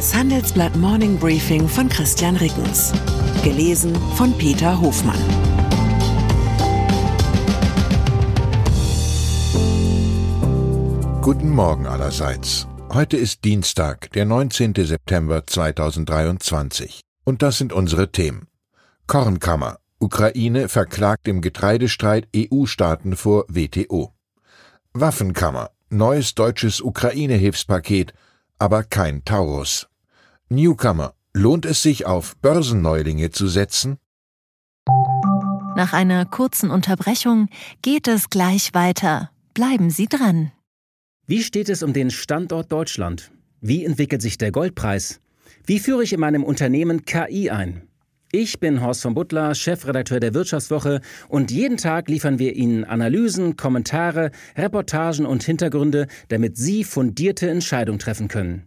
Das Handelsblatt Morning Briefing von Christian Rickens. Gelesen von Peter Hofmann. Guten Morgen allerseits. Heute ist Dienstag, der 19. September 2023. Und das sind unsere Themen. Kornkammer. Ukraine verklagt im Getreidestreit EU-Staaten vor WTO. Waffenkammer. Neues deutsches Ukraine-Hilfspaket aber kein Taurus. Newcomer, lohnt es sich auf Börsenneulinge zu setzen? Nach einer kurzen Unterbrechung geht es gleich weiter. Bleiben Sie dran. Wie steht es um den Standort Deutschland? Wie entwickelt sich der Goldpreis? Wie führe ich in meinem Unternehmen KI ein? Ich bin Horst von Butler, Chefredakteur der Wirtschaftswoche und jeden Tag liefern wir Ihnen Analysen, Kommentare, Reportagen und Hintergründe, damit Sie fundierte Entscheidungen treffen können.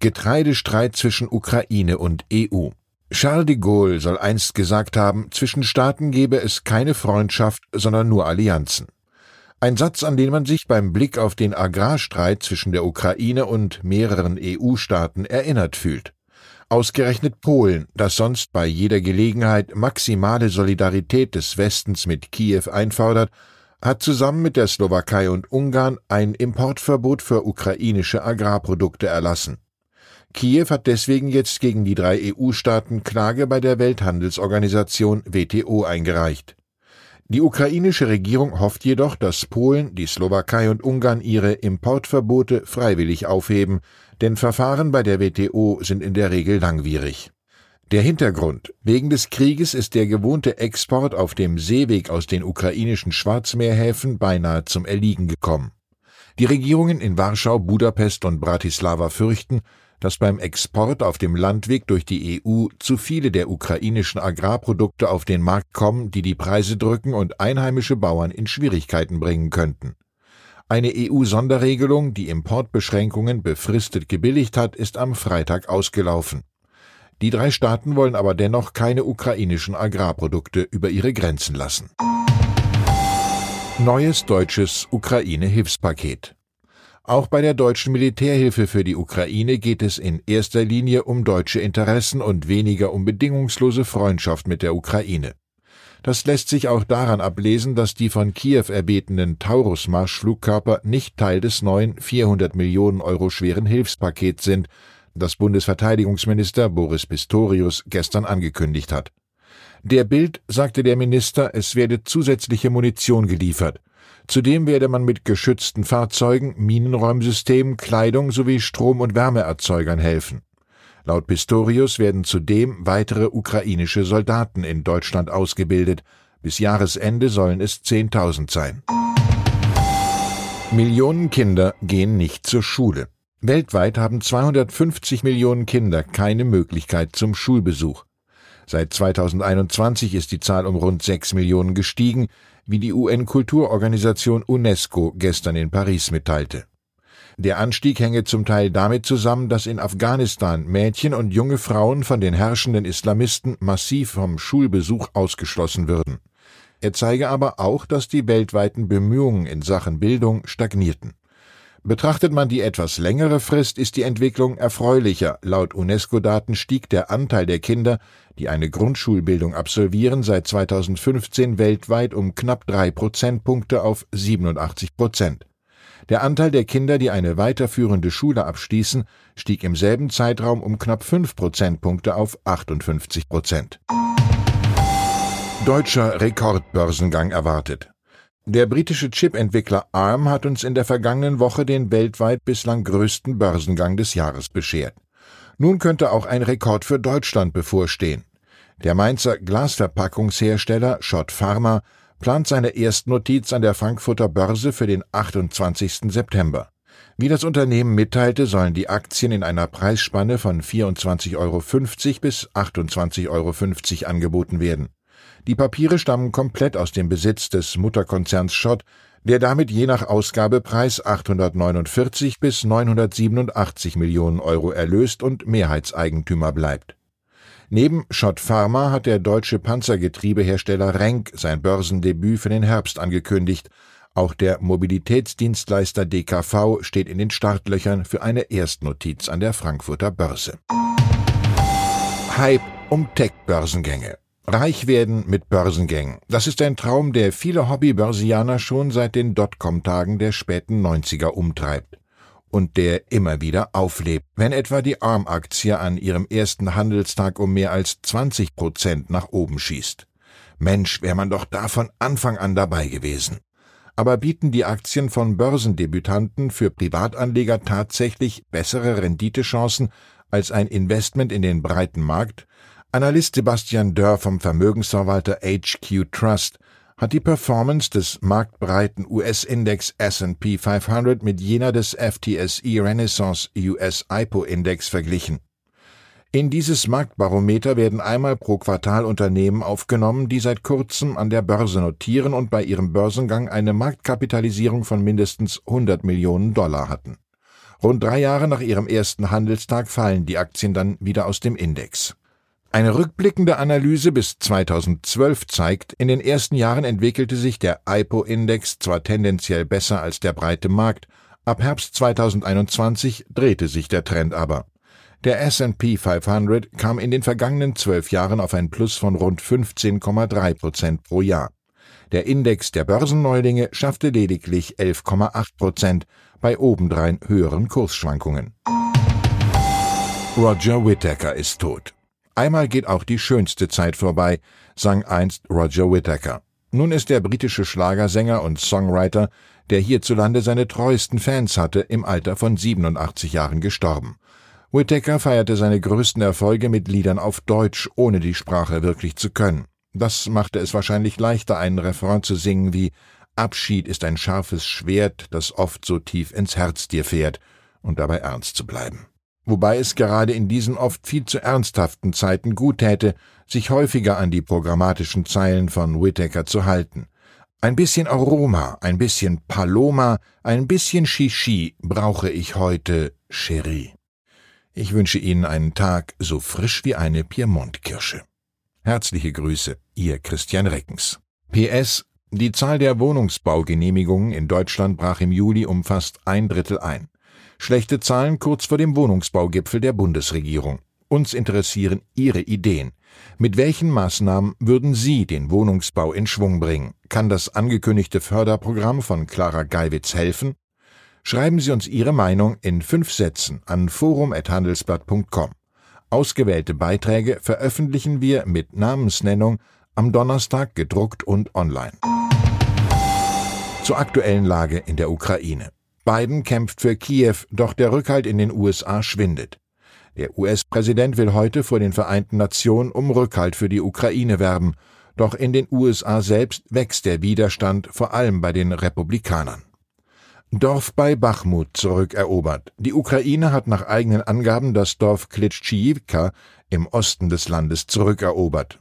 Getreidestreit zwischen Ukraine und EU. Charles de Gaulle soll einst gesagt haben, zwischen Staaten gebe es keine Freundschaft, sondern nur Allianzen. Ein Satz, an den man sich beim Blick auf den Agrarstreit zwischen der Ukraine und mehreren EU-Staaten erinnert fühlt. Ausgerechnet Polen, das sonst bei jeder Gelegenheit maximale Solidarität des Westens mit Kiew einfordert, hat zusammen mit der Slowakei und Ungarn ein Importverbot für ukrainische Agrarprodukte erlassen. Kiew hat deswegen jetzt gegen die drei EU-Staaten Klage bei der Welthandelsorganisation WTO eingereicht. Die ukrainische Regierung hofft jedoch, dass Polen, die Slowakei und Ungarn ihre Importverbote freiwillig aufheben, denn Verfahren bei der WTO sind in der Regel langwierig. Der Hintergrund Wegen des Krieges ist der gewohnte Export auf dem Seeweg aus den ukrainischen Schwarzmeerhäfen beinahe zum Erliegen gekommen. Die Regierungen in Warschau, Budapest und Bratislava fürchten, dass beim Export auf dem Landweg durch die EU zu viele der ukrainischen Agrarprodukte auf den Markt kommen, die die Preise drücken und einheimische Bauern in Schwierigkeiten bringen könnten. Eine EU-Sonderregelung, die Importbeschränkungen befristet gebilligt hat, ist am Freitag ausgelaufen. Die drei Staaten wollen aber dennoch keine ukrainischen Agrarprodukte über ihre Grenzen lassen. Neues deutsches Ukraine-Hilfspaket auch bei der deutschen Militärhilfe für die Ukraine geht es in erster Linie um deutsche Interessen und weniger um bedingungslose Freundschaft mit der Ukraine. Das lässt sich auch daran ablesen, dass die von Kiew erbetenen Taurus-Marschflugkörper nicht Teil des neuen 400 Millionen Euro schweren Hilfspakets sind, das Bundesverteidigungsminister Boris Pistorius gestern angekündigt hat. Der Bild sagte der Minister, es werde zusätzliche Munition geliefert. Zudem werde man mit geschützten Fahrzeugen, Minenräumsystemen, Kleidung sowie Strom- und Wärmeerzeugern helfen. Laut Pistorius werden zudem weitere ukrainische Soldaten in Deutschland ausgebildet. Bis Jahresende sollen es 10.000 sein. Millionen Kinder gehen nicht zur Schule. Weltweit haben 250 Millionen Kinder keine Möglichkeit zum Schulbesuch. Seit 2021 ist die Zahl um rund 6 Millionen gestiegen, wie die UN-Kulturorganisation UNESCO gestern in Paris mitteilte. Der Anstieg hänge zum Teil damit zusammen, dass in Afghanistan Mädchen und junge Frauen von den herrschenden Islamisten massiv vom Schulbesuch ausgeschlossen würden. Er zeige aber auch, dass die weltweiten Bemühungen in Sachen Bildung stagnierten. Betrachtet man die etwas längere Frist, ist die Entwicklung erfreulicher. Laut UNESCO-Daten stieg der Anteil der Kinder, die eine Grundschulbildung absolvieren, seit 2015 weltweit um knapp drei Prozentpunkte auf 87 Prozent. Der Anteil der Kinder, die eine weiterführende Schule abschließen, stieg im selben Zeitraum um knapp fünf Prozentpunkte auf 58 Prozent. Deutscher Rekordbörsengang erwartet. Der britische Chip-Entwickler ARM hat uns in der vergangenen Woche den weltweit bislang größten Börsengang des Jahres beschert. Nun könnte auch ein Rekord für Deutschland bevorstehen. Der Mainzer Glasverpackungshersteller Schott Pharma plant seine Erstnotiz an der Frankfurter Börse für den 28. September. Wie das Unternehmen mitteilte, sollen die Aktien in einer Preisspanne von 24,50 Euro bis 28,50 Euro angeboten werden. Die Papiere stammen komplett aus dem Besitz des Mutterkonzerns Schott, der damit je nach Ausgabepreis 849 bis 987 Millionen Euro erlöst und Mehrheitseigentümer bleibt. Neben Schott Pharma hat der deutsche Panzergetriebehersteller Renk sein Börsendebüt für den Herbst angekündigt, auch der Mobilitätsdienstleister DKV steht in den Startlöchern für eine Erstnotiz an der Frankfurter Börse. Hype um Tech-Börsengänge. Reich werden mit Börsengängen. Das ist ein Traum, der viele Hobbybörsianer schon seit den Dotcom-Tagen der späten 90er umtreibt. Und der immer wieder auflebt, wenn etwa die ARM-Aktie an ihrem ersten Handelstag um mehr als 20 Prozent nach oben schießt. Mensch, wäre man doch da von Anfang an dabei gewesen aber bieten die Aktien von Börsendebütanten für Privatanleger tatsächlich bessere Renditechancen als ein Investment in den breiten Markt? Analyst Sebastian Dörr vom Vermögensverwalter HQ Trust hat die Performance des marktbreiten US-Index S&P 500 mit jener des FTSE Renaissance US IPO Index verglichen. In dieses Marktbarometer werden einmal pro Quartal Unternehmen aufgenommen, die seit kurzem an der Börse notieren und bei ihrem Börsengang eine Marktkapitalisierung von mindestens 100 Millionen Dollar hatten. Rund drei Jahre nach ihrem ersten Handelstag fallen die Aktien dann wieder aus dem Index. Eine rückblickende Analyse bis 2012 zeigt, in den ersten Jahren entwickelte sich der IPO-Index zwar tendenziell besser als der breite Markt, ab Herbst 2021 drehte sich der Trend aber. Der S&P 500 kam in den vergangenen zwölf Jahren auf ein Plus von rund 15,3 Prozent pro Jahr. Der Index der Börsenneulinge schaffte lediglich 11,8 Prozent bei obendrein höheren Kursschwankungen. Roger Whittaker ist tot. Einmal geht auch die schönste Zeit vorbei, sang einst Roger Whittaker. Nun ist der britische Schlagersänger und Songwriter, der hierzulande seine treuesten Fans hatte, im Alter von 87 Jahren gestorben. Whittaker feierte seine größten Erfolge mit Liedern auf Deutsch, ohne die Sprache wirklich zu können. Das machte es wahrscheinlich leichter, einen Refrain zu singen wie Abschied ist ein scharfes Schwert, das oft so tief ins Herz dir fährt, und dabei ernst zu bleiben. Wobei es gerade in diesen oft viel zu ernsthaften Zeiten gut täte, sich häufiger an die programmatischen Zeilen von Whittaker zu halten. Ein bisschen Aroma, ein bisschen Paloma, ein bisschen Shishi brauche ich heute, Cherie. Ich wünsche Ihnen einen Tag so frisch wie eine Piemont-Kirsche. Herzliche Grüße, Ihr Christian Reckens. PS Die Zahl der Wohnungsbaugenehmigungen in Deutschland brach im Juli um fast ein Drittel ein. Schlechte Zahlen kurz vor dem Wohnungsbaugipfel der Bundesregierung. Uns interessieren Ihre Ideen. Mit welchen Maßnahmen würden Sie den Wohnungsbau in Schwung bringen? Kann das angekündigte Förderprogramm von Clara Geiwitz helfen? Schreiben Sie uns Ihre Meinung in fünf Sätzen an forum.handelsblatt.com. Ausgewählte Beiträge veröffentlichen wir mit Namensnennung am Donnerstag gedruckt und online. Zur aktuellen Lage in der Ukraine. Biden kämpft für Kiew, doch der Rückhalt in den USA schwindet. Der US-Präsident will heute vor den Vereinten Nationen um Rückhalt für die Ukraine werben, doch in den USA selbst wächst der Widerstand, vor allem bei den Republikanern. Dorf bei Bachmut zurückerobert. Die Ukraine hat nach eigenen Angaben das Dorf Klitschivka im Osten des Landes zurückerobert.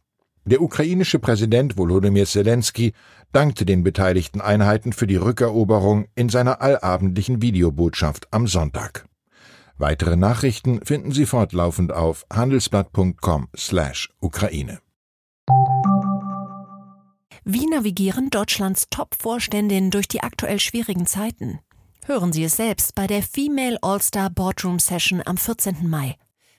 Der ukrainische Präsident Volodymyr Zelensky dankte den beteiligten Einheiten für die Rückeroberung in seiner allabendlichen Videobotschaft am Sonntag. Weitere Nachrichten finden Sie fortlaufend auf handelsblatt.com/Ukraine. Wie navigieren Deutschlands Top-Vorständinnen durch die aktuell schwierigen Zeiten? Hören Sie es selbst bei der Female All-Star Boardroom Session am 14. Mai.